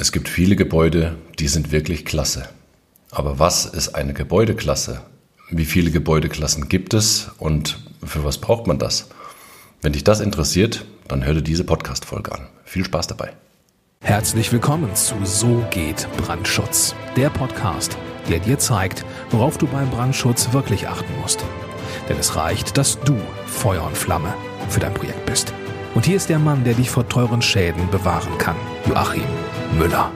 Es gibt viele Gebäude, die sind wirklich klasse. Aber was ist eine Gebäudeklasse? Wie viele Gebäudeklassen gibt es und für was braucht man das? Wenn dich das interessiert, dann hör dir diese Podcast-Folge an. Viel Spaß dabei. Herzlich willkommen zu So geht Brandschutz, der Podcast, der dir zeigt, worauf du beim Brandschutz wirklich achten musst. Denn es reicht, dass du Feuer und Flamme für dein Projekt bist. Und hier ist der Mann, der dich vor teuren Schäden bewahren kann, Joachim Müller.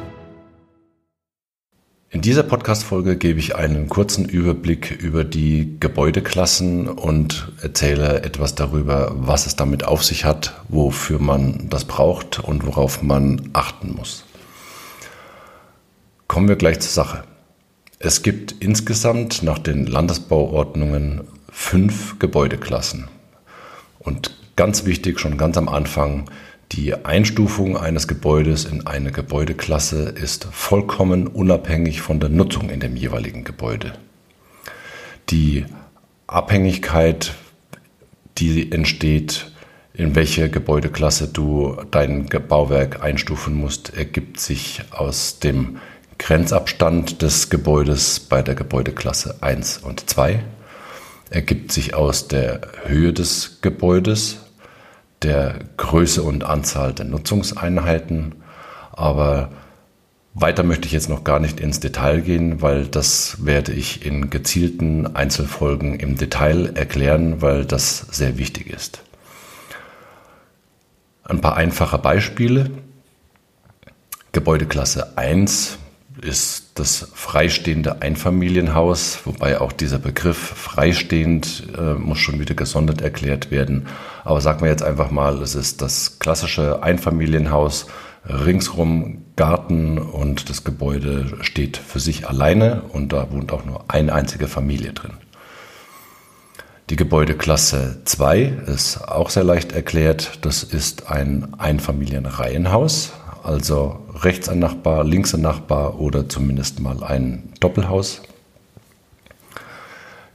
In dieser Podcast-Folge gebe ich einen kurzen Überblick über die Gebäudeklassen und erzähle etwas darüber, was es damit auf sich hat, wofür man das braucht und worauf man achten muss. Kommen wir gleich zur Sache. Es gibt insgesamt nach den Landesbauordnungen fünf Gebäudeklassen. Und ganz wichtig, schon ganz am Anfang, die Einstufung eines Gebäudes in eine Gebäudeklasse ist vollkommen unabhängig von der Nutzung in dem jeweiligen Gebäude. Die Abhängigkeit, die entsteht, in welche Gebäudeklasse du dein Bauwerk einstufen musst, ergibt sich aus dem Grenzabstand des Gebäudes bei der Gebäudeklasse 1 und 2, ergibt sich aus der Höhe des Gebäudes der Größe und Anzahl der Nutzungseinheiten. Aber weiter möchte ich jetzt noch gar nicht ins Detail gehen, weil das werde ich in gezielten Einzelfolgen im Detail erklären, weil das sehr wichtig ist. Ein paar einfache Beispiele. Gebäudeklasse 1 ist das freistehende Einfamilienhaus, wobei auch dieser Begriff freistehend äh, muss schon wieder gesondert erklärt werden. Aber sagen wir jetzt einfach mal, es ist das klassische Einfamilienhaus, ringsrum Garten und das Gebäude steht für sich alleine und da wohnt auch nur eine einzige Familie drin. Die Gebäudeklasse 2 ist auch sehr leicht erklärt. Das ist ein Einfamilienreihenhaus, also rechts ein Nachbar, links ein Nachbar oder zumindest mal ein Doppelhaus.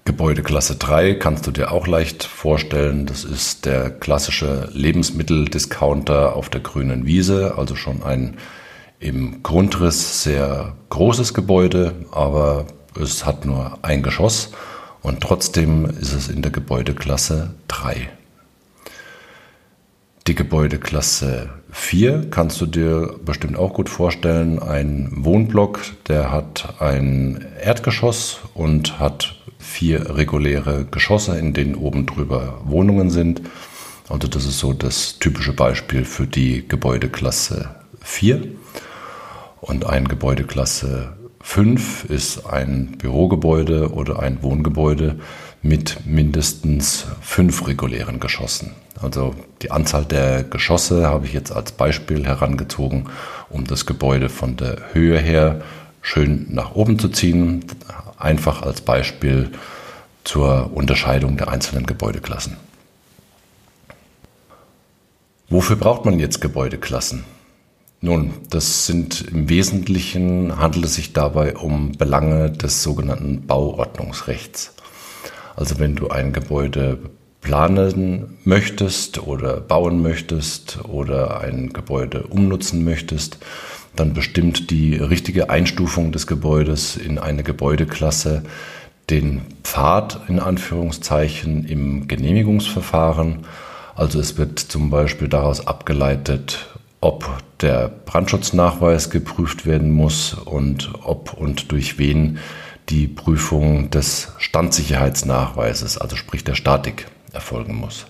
Gebäudeklasse 3 kannst du dir auch leicht vorstellen. Das ist der klassische Lebensmitteldiscounter auf der grünen Wiese, also schon ein im Grundriss sehr großes Gebäude, aber es hat nur ein Geschoss und trotzdem ist es in der Gebäudeklasse 3. Die Gebäudeklasse 4 kannst du dir bestimmt auch gut vorstellen. Ein Wohnblock, der hat ein Erdgeschoss und hat vier reguläre Geschosse, in denen oben drüber Wohnungen sind. Also das ist so das typische Beispiel für die Gebäudeklasse 4. Und ein Gebäudeklasse 5 ist ein Bürogebäude oder ein Wohngebäude mit mindestens fünf regulären Geschossen. Also die Anzahl der Geschosse habe ich jetzt als Beispiel herangezogen, um das Gebäude von der Höhe her schön nach oben zu ziehen. Einfach als Beispiel zur Unterscheidung der einzelnen Gebäudeklassen. Wofür braucht man jetzt Gebäudeklassen? Nun, das sind im Wesentlichen handelt es sich dabei um Belange des sogenannten Bauordnungsrechts. Also wenn du ein Gebäude planen möchtest oder bauen möchtest oder ein Gebäude umnutzen möchtest, dann bestimmt die richtige Einstufung des Gebäudes in eine Gebäudeklasse den Pfad in Anführungszeichen im Genehmigungsverfahren. Also es wird zum Beispiel daraus abgeleitet, ob der Brandschutznachweis geprüft werden muss und ob und durch wen die Prüfung des Standsicherheitsnachweises, also sprich der Statik, erfolgen muss.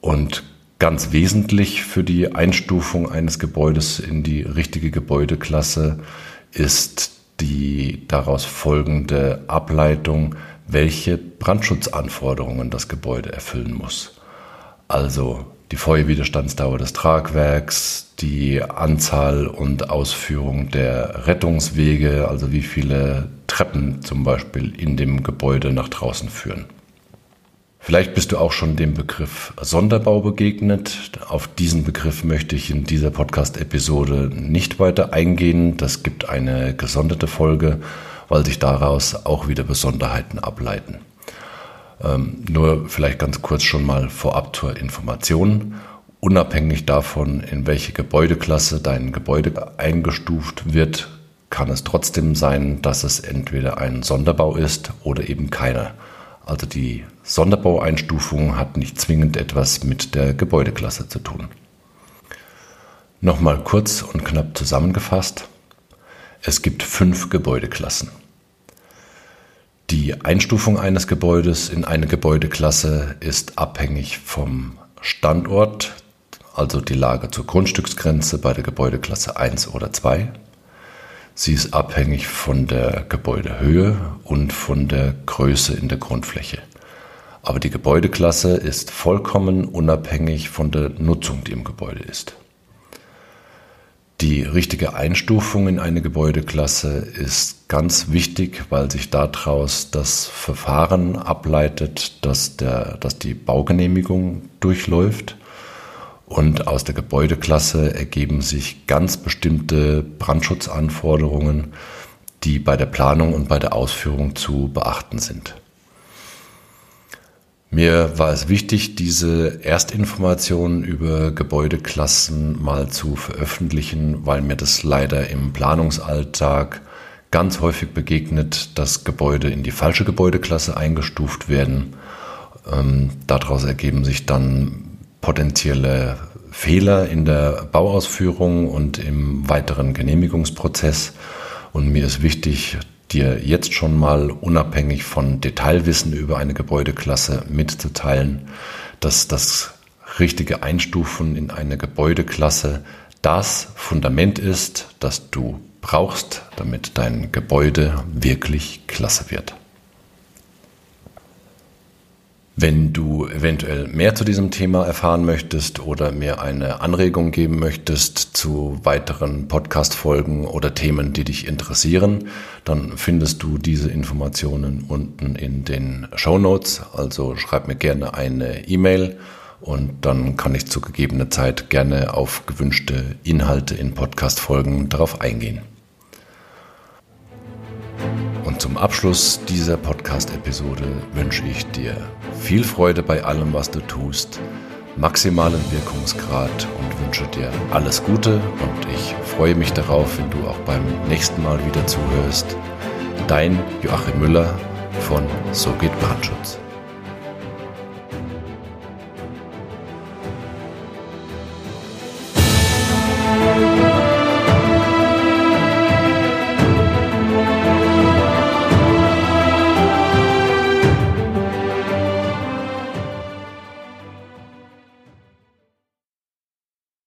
Und ganz wesentlich für die Einstufung eines Gebäudes in die richtige Gebäudeklasse ist die daraus folgende Ableitung, welche Brandschutzanforderungen das Gebäude erfüllen muss. Also die Feuerwiderstandsdauer des Tragwerks, die Anzahl und Ausführung der Rettungswege, also wie viele Treppen zum Beispiel in dem Gebäude nach draußen führen. Vielleicht bist du auch schon dem Begriff Sonderbau begegnet. Auf diesen Begriff möchte ich in dieser Podcast-Episode nicht weiter eingehen. Das gibt eine gesonderte Folge, weil sich daraus auch wieder Besonderheiten ableiten. Ähm, nur vielleicht ganz kurz schon mal vorab zur Information. unabhängig davon, in welche Gebäudeklasse dein Gebäude eingestuft wird, kann es trotzdem sein, dass es entweder ein Sonderbau ist oder eben keiner. Also die Sonderbaueinstufung hat nicht zwingend etwas mit der Gebäudeklasse zu tun. Nochmal kurz und knapp zusammengefasst. Es gibt fünf Gebäudeklassen. Die Einstufung eines Gebäudes in eine Gebäudeklasse ist abhängig vom Standort, also die Lage zur Grundstücksgrenze bei der Gebäudeklasse 1 oder 2. Sie ist abhängig von der Gebäudehöhe und von der Größe in der Grundfläche. Aber die Gebäudeklasse ist vollkommen unabhängig von der Nutzung, die im Gebäude ist. Die richtige Einstufung in eine Gebäudeklasse ist ganz wichtig, weil sich daraus das Verfahren ableitet, dass, der, dass die Baugenehmigung durchläuft und aus der Gebäudeklasse ergeben sich ganz bestimmte Brandschutzanforderungen, die bei der Planung und bei der Ausführung zu beachten sind. Mir war es wichtig, diese Erstinformationen über Gebäudeklassen mal zu veröffentlichen, weil mir das leider im Planungsalltag ganz häufig begegnet, dass Gebäude in die falsche Gebäudeklasse eingestuft werden. Ähm, daraus ergeben sich dann potenzielle Fehler in der Bauausführung und im weiteren Genehmigungsprozess. Und mir ist wichtig, dir jetzt schon mal unabhängig von Detailwissen über eine Gebäudeklasse mitzuteilen, dass das richtige Einstufen in eine Gebäudeklasse das Fundament ist, das du brauchst, damit dein Gebäude wirklich klasse wird. Wenn du eventuell mehr zu diesem Thema erfahren möchtest oder mir eine Anregung geben möchtest zu weiteren Podcast-Folgen oder Themen, die dich interessieren, dann findest du diese Informationen unten in den Show Notes. Also schreib mir gerne eine E-Mail und dann kann ich zu gegebener Zeit gerne auf gewünschte Inhalte in Podcast-Folgen darauf eingehen. Und zum Abschluss dieser Podcast-Episode wünsche ich dir viel Freude bei allem, was du tust, maximalen Wirkungsgrad und wünsche dir alles Gute und ich freue mich darauf, wenn du auch beim nächsten Mal wieder zuhörst. Dein Joachim Müller von So geht Brandschutz.